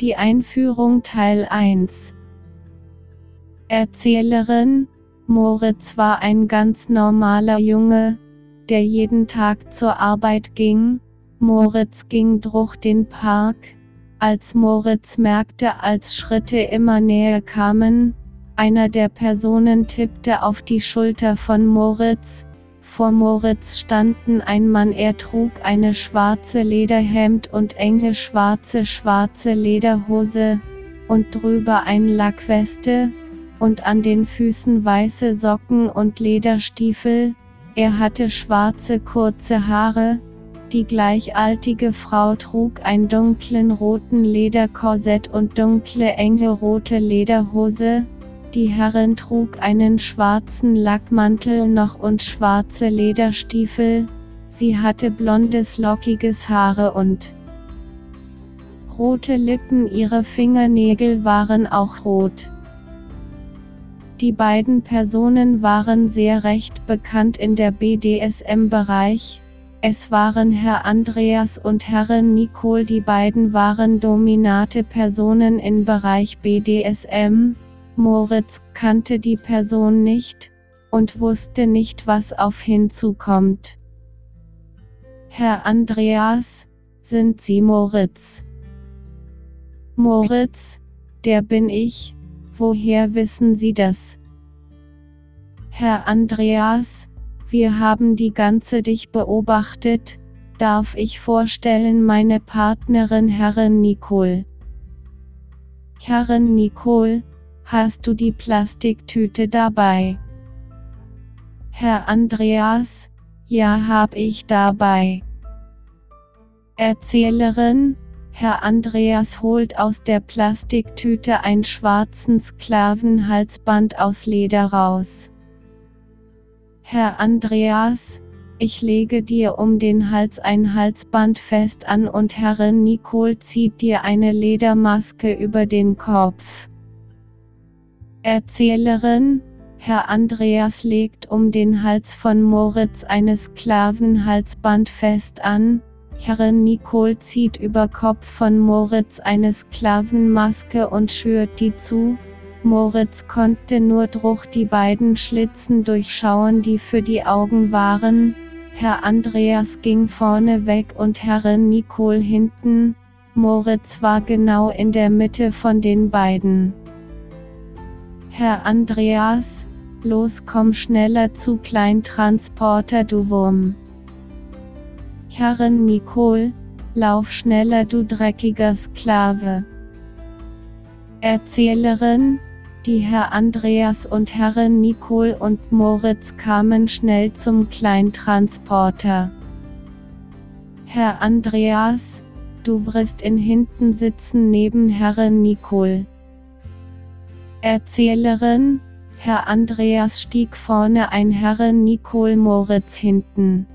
Die Einführung Teil 1 Erzählerin Moritz war ein ganz normaler Junge, der jeden Tag zur Arbeit ging. Moritz ging durch den Park. Als Moritz merkte, als Schritte immer näher kamen, einer der Personen tippte auf die Schulter von Moritz, vor Moritz standen ein Mann, er trug eine schwarze Lederhemd und enge schwarze schwarze Lederhose, und drüber ein Lackweste, und an den Füßen weiße Socken und Lederstiefel, er hatte schwarze kurze Haare, die gleichaltige Frau trug ein dunklen roten Lederkorsett und dunkle enge rote Lederhose, die Herrin trug einen schwarzen Lackmantel noch und schwarze Lederstiefel, sie hatte blondes lockiges Haare und rote Lippen, ihre Fingernägel waren auch rot. Die beiden Personen waren sehr recht bekannt in der BDSM-Bereich, es waren Herr Andreas und Herrin Nicole, die beiden waren dominante Personen im Bereich BDSM, Moritz kannte die Person nicht und wusste nicht, was auf hinzukommt. Herr Andreas, sind Sie Moritz? Moritz, der bin ich, woher wissen Sie das? Herr Andreas, wir haben die ganze dich beobachtet, darf ich vorstellen meine Partnerin Herrin Nicole. Herrin Nicole, Hast du die Plastiktüte dabei? Herr Andreas, ja hab ich dabei. Erzählerin, Herr Andreas holt aus der Plastiktüte ein schwarzen Sklavenhalsband aus Leder raus. Herr Andreas, ich lege dir um den Hals ein Halsband fest an und Herrin Nicole zieht dir eine Ledermaske über den Kopf. Erzählerin, Herr Andreas legt um den Hals von Moritz eine Sklavenhalsband fest an, Herrin Nicole zieht über Kopf von Moritz eine Sklavenmaske und schürt die zu, Moritz konnte nur durch die beiden Schlitzen durchschauen, die für die Augen waren, Herr Andreas ging vorne weg und Herrin Nicole hinten, Moritz war genau in der Mitte von den beiden. Herr Andreas, los komm schneller zu Kleintransporter du Wurm. Herrin Nicole, lauf schneller du dreckiger Sklave. Erzählerin, die Herr Andreas und Herrin Nicole und Moritz kamen schnell zum Kleintransporter. Herr Andreas, du wirst in hinten sitzen neben Herrin Nicole. Erzählerin, Herr Andreas stieg vorne ein Herrin Nicole Moritz hinten.